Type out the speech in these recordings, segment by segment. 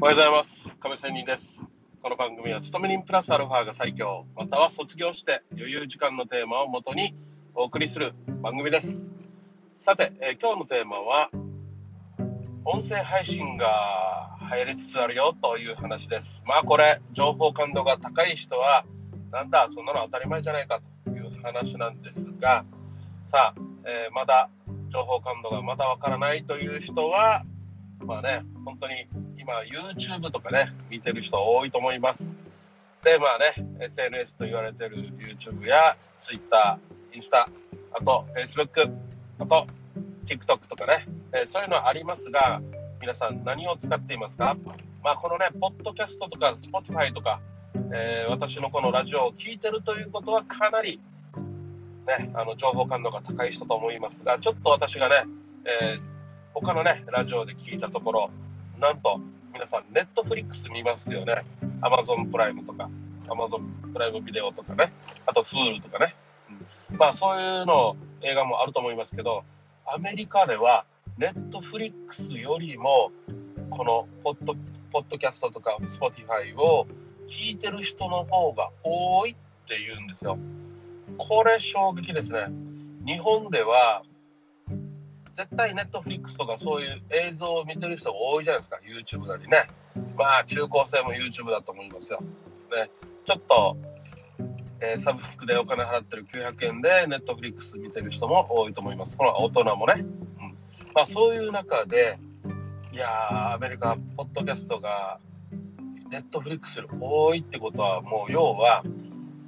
おはようございます。亀仙人です。この番組は、勤め人プラスアルファが最強、または卒業して余裕時間のテーマをもとにお送りする番組です。さて、えー今日のテーマは、音声配信が流行りつつあるよという話です。まあこれ、情報感度が高い人は、なんだ、そんなの当たり前じゃないかという話なんですが、さあ、えーまだ情報感度がまだわからないという人は、まあね、本当に今 YouTube とかね、見てる人多いと思います。で、まあね、SNS と言われてる YouTube や Twitter、インスタ、あと Facebook、あと TikTok とかね、えそういうのはありますが、皆さん何を使っていますか？まあこのね、ポッドキャストとか Spotify とか、えー私のこのラジオを聞いてるということはかなりね、あの情報感度が高い人と思いますが、ちょっと私がね、えー他のね、ラジオで聞いたところ、なんと皆さん、ネットフリックス見ますよね。Amazon プライムとか、Amazon プライムビデオとかね、あと Hulu とかね。うんまあそういうの映画もあると思いますけど、アメリカではネットフリックスよりも、このポッドポッドキャストとか Spotify を聞いてる人の方が多いって言うんですよ。これ衝撃ですね。日本では絶対ネットフリックスとかそういう映像を見てる人が多いじゃないですか、YouTube なりね。まあ中高生も YouTube だと思いますよ。ね、ちょっと、えーサブスクでお金払ってる900円でネットフリックス見てる人も多いと思います。この大人もね。うんまあそういう中で、いやー、アメリカ、ポッドキャストがネットフリックスより多いってことは、もう要は、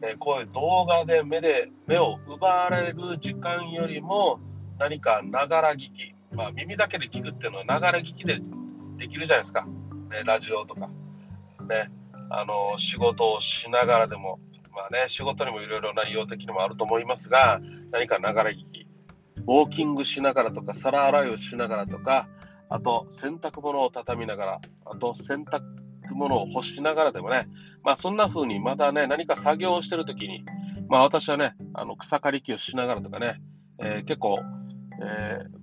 えこういう動画で目で目を奪われる時間よりも何かながら聞き、まあ、耳だけで聞くっていうのはながら聞きでできるじゃないですか、ね、ラジオとか、ね、あの仕事をしながらでも、まあね、仕事にもいろいろ内容的にもあると思いますが何かながら聞き。ウォーキングしながらとか皿洗いをしながらとかあと洗濯物を畳みながらあと洗濯物を干しながらでもね。まあそんな風にまたね、何か作業をしてるときに、まあ私はね、あの草刈り機をしながらとかね、えー結構、えー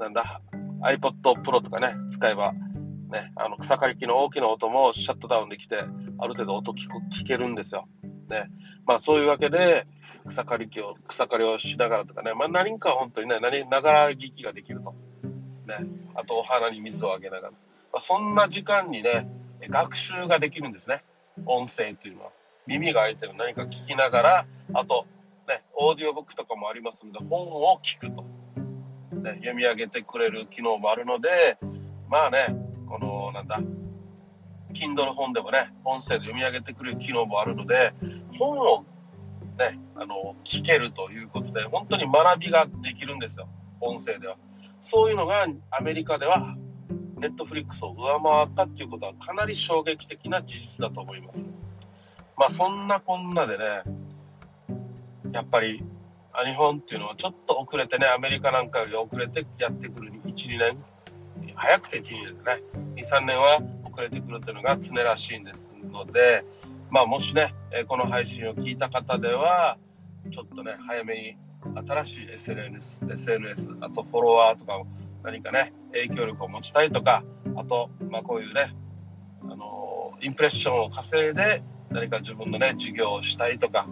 なんだ、iPod Pro とかね、使えば、ね、あの草刈り機の大きな音もシャットダウンできて、ある程度音聞聞けるんですよ。ね。まあそういうわけで、草刈り機を、草刈りをしながらとかね、まあ何か本当にね、何ながら聞きができると。ね。あとお花に水をあげながら。まあ、そんな時間にね、学習ができるんですね。音声というのは。耳が開いてる何か聞きながら、あと、ね、オーディオブックとかもありますので、本を聞くと。ね、読み上げてくれる機能もあるので、まあね、この、なんだ、Kindle 本でもね、音声で読み上げてくれる機能もあるので、本をね、あの、聞けるということで、本当に学びができるんですよ。音声では。そういうのがアメリカではネットフリックスを上回ったっていうことはかなり衝撃的な事実だと思います。まあそんなこんなでね、やっぱり日本っていうのはちょっと遅れてね、アメリカなんかより遅れてやってくる1、2年、早くて1、2年でね、2、3年は遅れてくるっていうのが常らしいんですので、まあもしね、この配信を聞いた方では、ちょっとね、早めに新しい SNS、SNS、あとフォロワーとか何かね、影響力を持ちたいとか、あと、まあ、こういうね、あのインプレッションを稼いで何か自分のね、事業をしたいとか、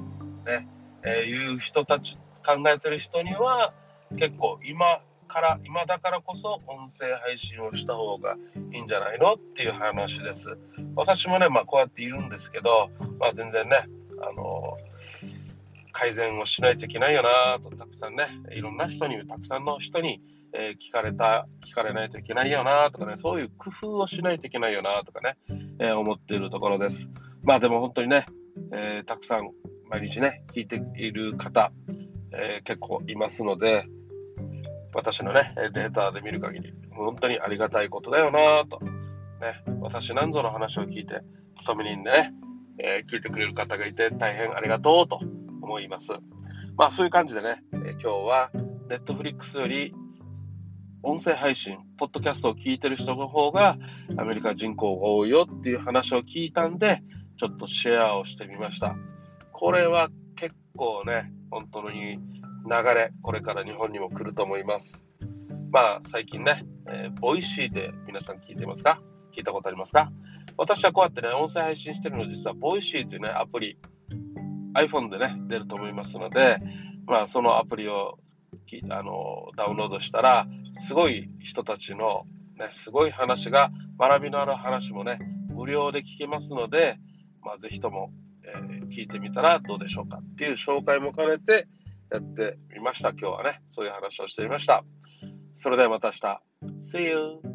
ね、えーいう人たち、考えてる人には、結構今から、今だからこそ音声配信をした方がいいんじゃないのっていう話です。私もね、まあこうやっているんですけど、まあ全然ね、あの改善をしないといけないよなとたくさんねいろんな人にたくさんの人に、え聞かれた聞かれないといけないよなとかねそういう工夫をしないといけないよなとかね、え思っているところですまあでも本当にね、えーたくさん毎日ね聞いている方、えー結構いますので私のねデータで見る限り本当にありがたいことだよなとね私なんぞの話を聞いて勤め人でね、えー聞いてくれる方がいて大変ありがとうと思います。まあそういう感じでね、えー今日は Netflix より音声配信、ポッドキャストを聞いてる人の方がアメリカ人口が多いよっていう話を聞いたんで、ちょっとシェアをしてみました。これは結構ね、本当に流れ、これから日本にも来ると思います。まあ最近ね、えーボイシーで皆さん聞いてますか？聞いたことありますか？私はこうやってね、音声配信してるの実は、 Voicy というね、アプリ、iPhone でね、出ると思いますので、まあ、そのアプリをあのダウンロードしたら、すごい人たちの、ね、すごい話が、学びのある話もね、無料で聞けますので、まあ、ぜひとも、えー、聞いてみたらどうでしょうかっていう紹介も兼ねてやってみました。今日はね、そういう話をしてみました。それではまた明日。See you!